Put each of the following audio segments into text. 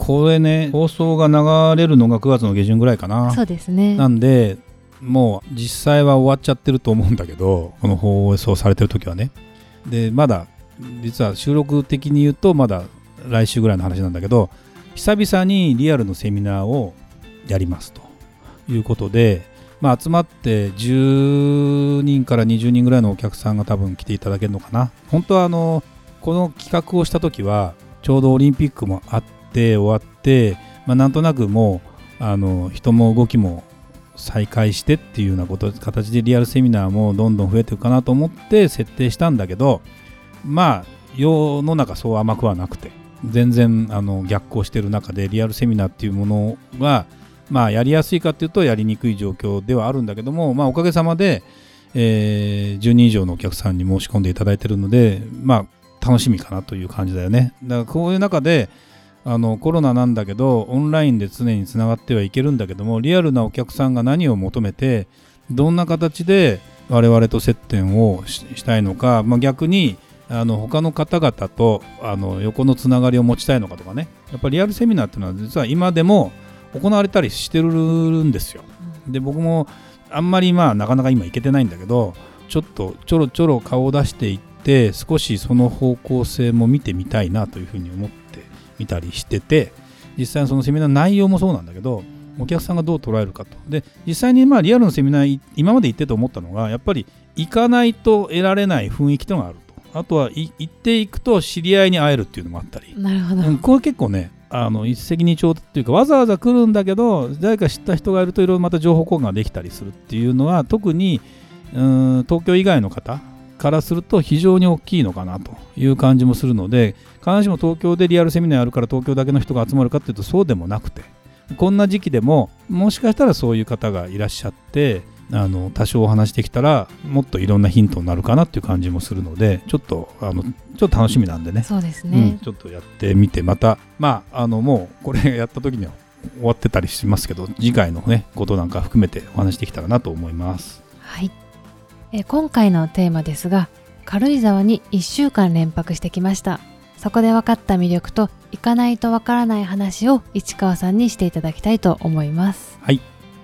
これね放送が流れるのが9月の下旬ぐらいかな。そうですね。なんでもう実際は終わっちゃってると思うんだけどこの放送されてる時はね。でまだ実は収録的に言うとまだ来週ぐらいの話なんだけど久々にリアルのセミナーをやりますと。いうことで、まあ、集まって10人から20人ぐらいのお客さんが多分来ていただけるのかな。本当はあのこの企画をした時はちょうどオリンピックもあって終わって、まあ、なんとなくもうあの人も動きも再開してっていうようなこと形でリアルセミナーもどんどん増えていくかなと思って設定したんだけどまあ世の中そう甘くはなくて全然あの逆行してる中でリアルセミナーっていうものがまあやりやすいかっていうとやりにくい状況ではあるんだけどもまあおかげさまで、えー10人以上のお客さんに申し込んでいただいてるのでまあ楽しみかなという感じだよね。だからこういう中であのコロナなんだけどオンラインで常につながってはいけるんだけどもリアルなお客さんが何を求めてどんな形で我々と接点をししたいのか、まあ、逆にあの他の方々とあの横のつながりを持ちたいのかとかねやっぱりリアルセミナーっていうのは実は今でも行われたりしてるんですよ。で僕もあんまりまあなかなか今行けてないんだけどちょっとちょろちょろ顔を出していって少しその方向性も見てみたいなというふうに思ってみたりしてて実際にそのセミナーの内容もそうなんだけどお客さんがどう捉えるかと。で実際にまあリアルのセミナーい今まで行ってて思ったのがやっぱり行かないと得られない雰囲気というのがあると。あとはい行っていくと知り合いに会えるっていうのもあったり。なるほど、うん、これ結構ねあの一石二鳥っていうかわざわざ来るんだけど誰か知った人がいるといろいろまた情報交換ができたりするっていうのは特にうん東京以外の方からすると非常に大きいのかなという感じもするので必ずしも東京でリアルセミナーやるから東京だけの人が集まるかっていうとそうでもなくてこんな時期でももしかしたらそういう方がいらっしゃってあの多少お話できたらもっといろんなヒントになるかなっていう感じもするのでちょっとあのちょっと楽しみなんでね。そうですうん、ね、ちょっとやってみてまたまああのもうこれやった時には終わってたりしますけど次回のねことなんか含めてお話できたらなと思います。はいえ今回のテーマですが軽井沢に1週間連泊してきました。そこで分かった魅力と行かないと分からない話を市川さんにしていただきたいと思います。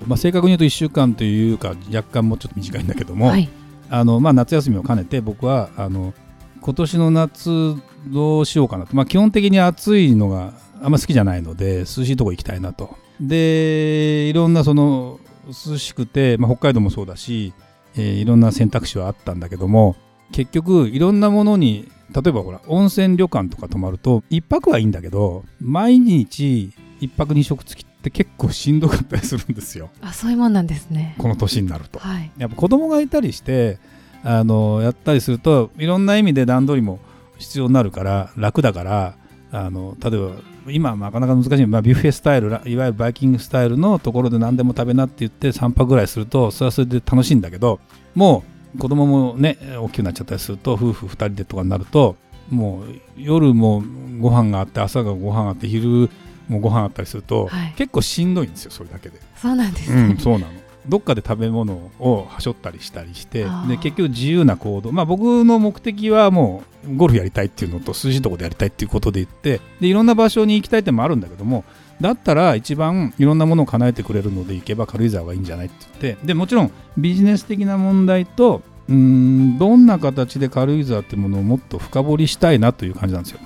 まあ正確に言うと1週間というか若干もうちょっと短いんだけども、はい。あのまあ、夏休みを兼ねて僕はあの今年の夏どうしようかなと、まあ、基本的に暑いのがあんま好きじゃないので涼しいとこ行きたいなと。でいろんなその涼しくて、まあ、北海道もそうだし、えーいろんな選択肢はあったんだけども結局いろんなものに例えばほら温泉旅館とか泊まると1泊はいいんだけど毎日1泊2食付きって結構しんどかったりするんですよ。あそういうもんなんですね。この年になると。はい。やっぱ子供がいたりしてあのやったりするといろんな意味で段取りも必要になるから楽だからあの例えば今はなかなか難しい、まあ、ビュッフェスタイルらいわゆるバイキングスタイルのところで何でも食べなって言って3泊ぐらいするとそれはそれで楽しいんだけどもう子供もね大きくなっちゃったりすると夫婦2人でとかになるともう夜もご飯があって朝がご飯あって昼もご飯あったりすると、はい結構しんどいんですよそれだけで。そうなんですね、うん、そうなの。どっかで食べ物をはしょったりしたりしてで結局自由な行動まあ僕の目的はもうゴルフやりたいっていうのと涼しいとこでやりたいっていうことで言ってでいろんな場所に行きたいってのもあるんだけどもだったら一番いろんなものを叶えてくれるので行けば軽井沢がいいんじゃないって言ってでもちろんビジネス的な問題とうーんどんな形で軽井沢ってものをもっと深掘りしたいなという感じなんですよ。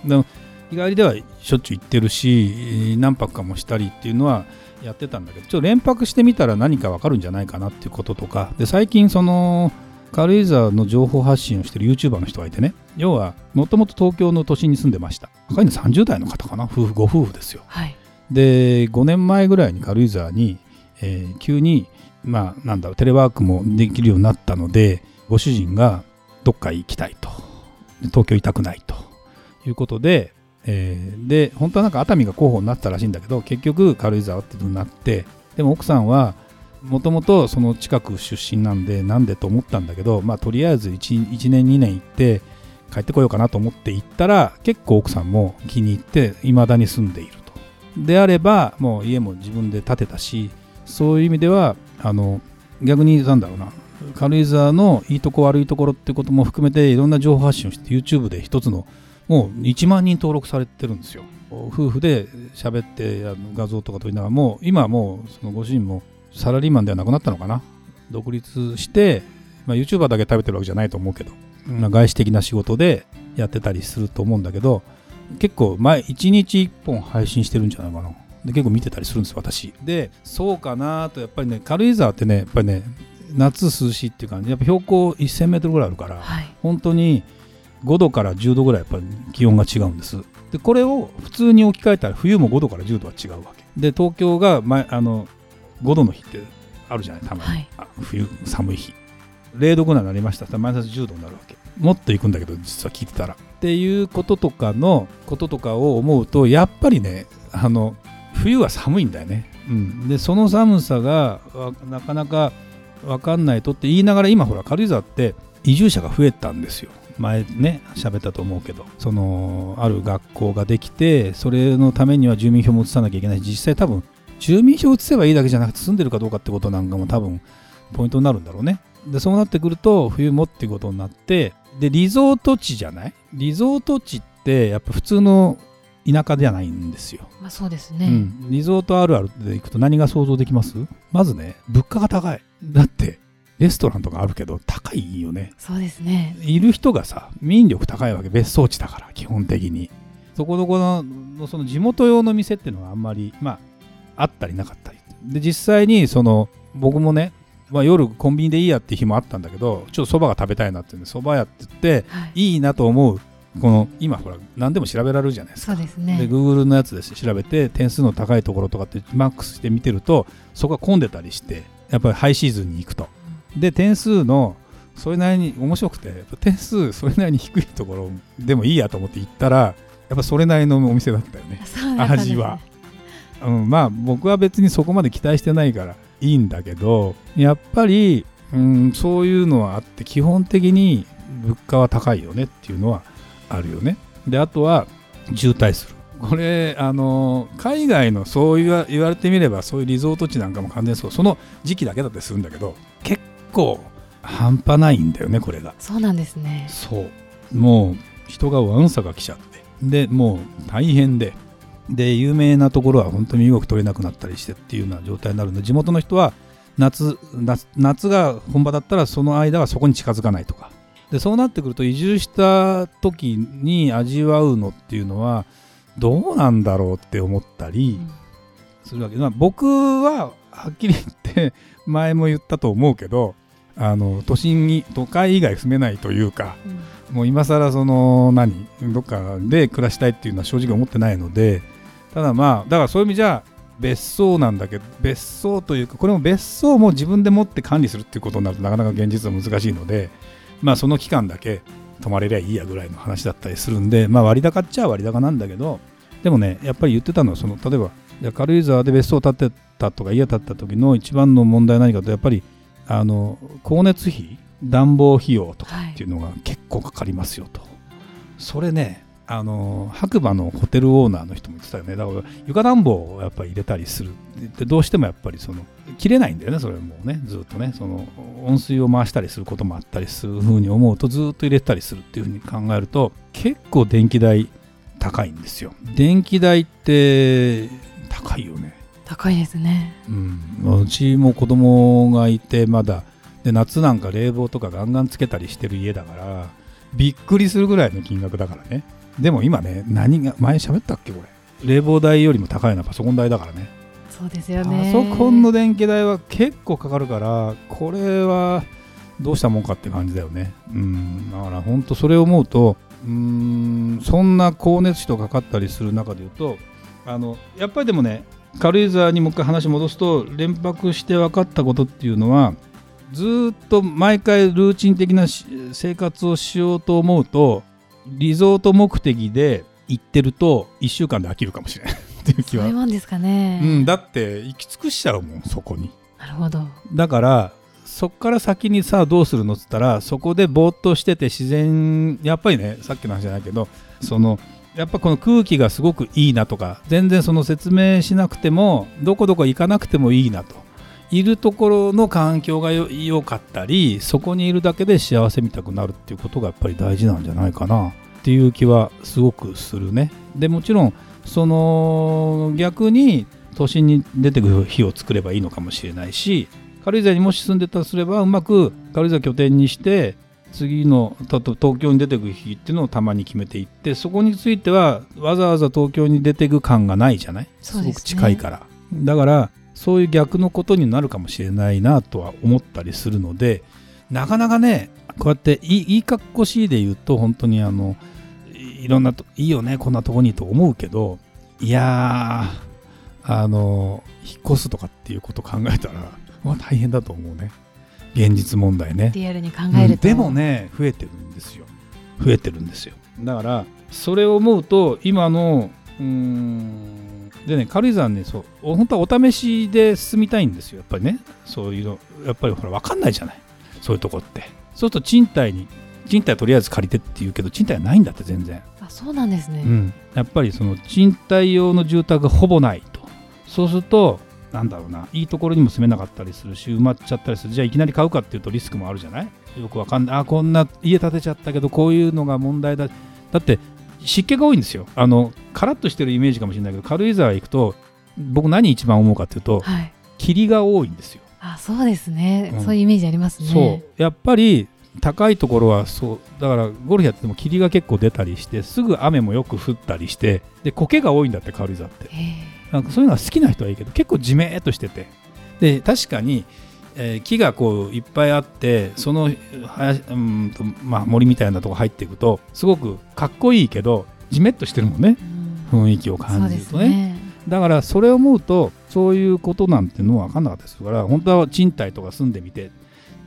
日帰りではしょっちゅう行ってるし何泊かもしたりっていうのはやってたんだけどちょっと連泊してみたら何か分かるんじゃないかなっていうこととか。で最近その軽井沢の情報発信をしてる YouTuber の人がいてね。要はもともと東京の都心に住んでました。若いの30代の方かな。夫婦ご夫婦ですよ。はい。で5年前ぐらいに軽井沢に、えー急にまあなんだろうテレワークもできるようになったのでご主人がどっか行きたいと。で東京いたくないと。いうことで、えーで本当はなんか熱海が候補になってたらしいんだけど結局軽井沢ってことになってでも奥さんはもともとその近く出身なんでなんでと思ったんだけど、まあ、とりあえず 1, 1年2年行って帰ってこようかなと思って行ったら結構奥さんも気に入って未だに住んでいると。であればもう家も自分で建てたしそういう意味ではあの逆になんだろうな軽井沢のいいとこ悪いところってことも含めていろんな情報発信をして YouTube で一つのもう1万人登録されてるんですよ。夫婦で喋って画像とか撮りながらもう今はもうそのご主人もサラリーマンではなくなったのかな。独立して、まあ、YouTuber だけ食べてるわけじゃないと思うけど、まあ、外資的な仕事でやってたりすると思うんだけど結構前1日1本配信してるんじゃないかな。で結構見てたりするんです私。でそうかなとやっぱりね軽井沢ってねやっぱりね夏涼しいっていう感じ。やっぱ標高1000メートルぐらいあるから、はい、本当に5度から10度ぐらいやっぱり気温が違うんです。でこれを普通に置き換えたら冬も5度から10度は違うわけ。で東京が前あの5度の日ってあるじゃないたまに、はい、冬寒い日。0度ぐらいになりました。らマイナス10度になるわけ。もっと行くんだけど実は聞いてたら。っていうこととかのこととかを思うとやっぱりねあの冬は寒いんだよね、うん、でその寒さがなかなか分かんないとって言いながら今ほら軽井沢って移住者が増えたんですよ前ね喋ったと思うけどそのある学校ができてそれのためには住民票も移さなきゃいけない。し実際多分住民票移せばいいだけじゃなくて住んでるかどうかってことなんかも多分ポイントになるんだろうね。でそうなってくると冬もっていうことになってでリゾート地じゃない？リゾート地ってやっぱ普通の田舎ではないんですよ。まあそうですね、うん、リゾートあるあるで行くと何が想像できます？まずね物価が高い。だってレストランとかあるけど高いよね。そうですね。いる人がさ民力高いわけ別荘地だから基本的に。そこどこのその地元用の店っていうのはあんまりまああったりなかったり。で実際にその僕もねまあ、夜コンビニでいいやって日もあったんだけどちょっとそばが食べたいなってそば屋って言って、はい、いいなと思うこの今ほら何でも調べられるじゃないですか。そうですね。で Google のやつで調べて点数の高いところとかってマックスして見てるとそこが混んでたりしてやっぱりハイシーズンに行くと。で点数のそれなりに面白くて点数それなりに低いところでもいいやと思って行ったらやっぱそれなりのお店だったよね、ね、味は。うん、まあ僕は別にそこまで期待してないからいいんだけどやっぱり、うん、そういうのはあって基本的に物価は高いよねっていうのはあるよね。であとは渋滞する。これあの海外のそう言わ言われてみればそういうリゾート地なんかも完全そうその時期だけだったりするんだけど結構半端ないんだよねこれが。そうなんですね。そう。もう人がわんさが来ちゃって。でもう大変で。で有名なところは本当に身動き取れなくなったりしてっていうような状態になるので地元の人は夏夏が本場だったらその間はそこに近づかないとか。でそうなってくると移住した時に味わうのっていうのはどうなんだろうって思ったりするわけ、まあ、僕ははっきり言って 前も言ったと思うけどあの都心に都会以外住めないというか、うん、もう今更その何？どっかで暮らしたいっていうのは正直思ってないのでただまあだからそういう意味じゃ別荘なんだけど別荘というかこれも別荘も自分で持って管理するっていうことになるとなかなか現実は難しいのでまあその期間だけ泊まれりゃいいやぐらいの話だったりするんでまあ割高っちゃ割高なんだけどでもねやっぱり言ってたのはその例えば軽井沢で別荘を建てたとか家建てた時の一番の問題は何かとやっぱりあの光熱費暖房費用とかっていうのが結構かかりますよと、はい、それねあの白馬のホテルオーナーの人も言ってたよね。だから床暖房をやっぱり入れたりする。でどうしてもやっぱりその切れないんだよねそれもね。ずっとね。その温水を回したりすることもあったりするふうに思うとずっと入れたりするっていうふうに考えると結構電気代高いんですよ。電気代って高いよね。高いですね。うん。うちも子供がいてまだで夏なんか冷房とかガンガンつけたりしてる家だからびっくりするぐらいの金額だからね。でも今ね何が前喋ったっけこれ。冷房代よりも高いのはパソコン代だからね。そうですよね。パソコンの電気代は結構かかるからこれはどうしたもんかって感じだよね。うん。だから本当それを思うとうんそんな光熱費とかかったりする中でいうとあのやっぱりでもね軽井沢にもう一回話戻すと連泊して分かったことっていうのはずっと毎回ルーチン的な生活をしようと思うとリゾート目的で行ってると1週間で飽きるかもしれない。っていう気は。そういうもんですかね、うん、だって行き尽くしちゃうもんそこに。なるほど。だからそっから先にさあどうするのっつったらそこでぼーっとしてて自然やっぱりねさっきの話じゃないけどそのやっぱこの空気がすごくいいなとか全然その説明しなくてもどこどこ行かなくてもいいなと。いるところの環境が良かったりそこにいるだけで幸せみたくなるっていうことがやっぱり大事なんじゃないかな。っていう気はすごくするね。でもちろんその逆に都心に出てくる日を作ればいいのかもしれないし軽井沢にもし住んでたとすればうまく軽井沢拠点にして次の東京に出てくる日っていうのをたまに決めていってそこについてはわざわざ東京に出てく感がないじゃない？す,、ごく近いから。だからそういう逆のことになるかもしれないなとは思ったりするのでなかなかねこうやっていいいいかっこしいで言うと本当にあのいろんなといいよねこんなとこにと思うけどいやあの引っ越すとかっていうこと考えたら、まあ、大変だと思うね現実問題ね。リアルに考えると、うん、でもね増えてるんですよ。増えてるんですよ。だからそれを思うと今のうんでね軽井沢ねそう本当はお試しで進みたいんですよ。やっぱりね。そういうのやっぱりほら分かんないじゃない。そういうとこって。そうすると賃貸に賃貸とりあえず借りてって言うけど賃貸はないんだって全然。あそうなんですね、うん、やっぱりその賃貸用の住宅がほぼないと。そうするとなんだろうないいところにも住めなかったりするし埋まっちゃったりする。じゃあいきなり買うかっていうとリスクもあるじゃない？よくわかんない。あこんな家建てちゃったけどこういうのが問題だ。だって湿気が多いんですよ。あのカラッとしてるイメージかもしれないけど軽井沢行くと僕何一番思うかっていうと、はい、霧が多いんですよ。あそうですね、うん、そういうイメージありますね。そう。やっぱり高いところはそうだからゴルフやってても霧が結構出たりしてすぐ雨もよく降ったりしてで苔が多いんだって軽井沢ってなんかそういうのは好きな人はいいけど結構じめっとしてて。で確かに、えー、木がこういっぱいあってその林、うんとまあ、森みたいなとこ入っていくとすごくかっこいいけどじめっとしてるもんね、雰囲気を感じるとね、ね、だからそれを思うとそういうことなんてのは分かんなかったですから本当は賃貸とか住んでみてっ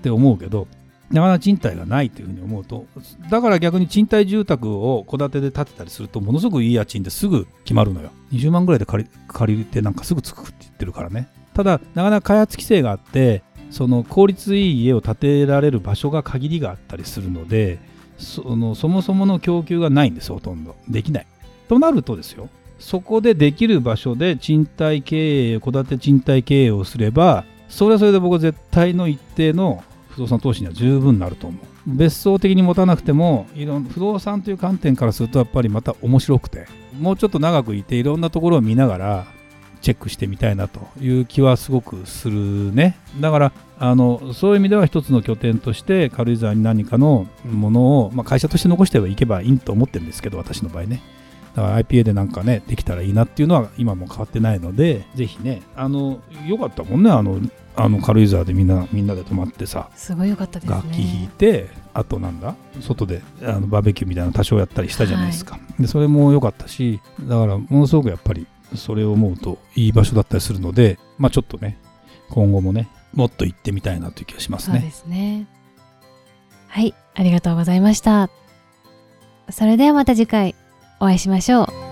て思うけどなかなか賃貸がないというふうに思うとだから逆に賃貸住宅を戸建てで建てたりするとものすごくいい家賃ですぐ決まるのよ。20万ぐらいで借り借りてなんかすぐつくって言ってるからね。ただなかなか開発規制があってその効率いい家を建てられる場所が限りがあったりするのでそのそもそもの供給がないんですほとんど。できない。となるとですよ。そこでできる場所で賃貸経営戸建て賃貸経営をすればそれはそれで僕は絶対の一定の不動産投資には十分なると思う。別荘的に持たなくてもいろん不動産という観点からするとやっぱりまた面白くてもうちょっと長くいていろんなところを見ながらチェックしてみたいなという気はすごくするね。だからあのそういう意味では一つの拠点として軽井沢に何かのものを、まあ、会社として残してはいけばいいと思ってるんですけど私の場合ね。だから IPA でなんかねできたらいいなっていうのは今も変わってないのでぜひねあのよかったもんねあのあの軽井沢でみんなみんなで泊まってさすごいよかったです、ね、楽器弾いてあとなんだ外であのバーベキューみたいなの多少やったりしたじゃないですか、はい、でそれも良かったしだからものすごくやっぱりそれを思うといい場所だったりするのでまあちょっとね今後もねもっと行ってみたいなという気がしますね。そうですね。はいありがとうございました。それではまた次回お会いしましょう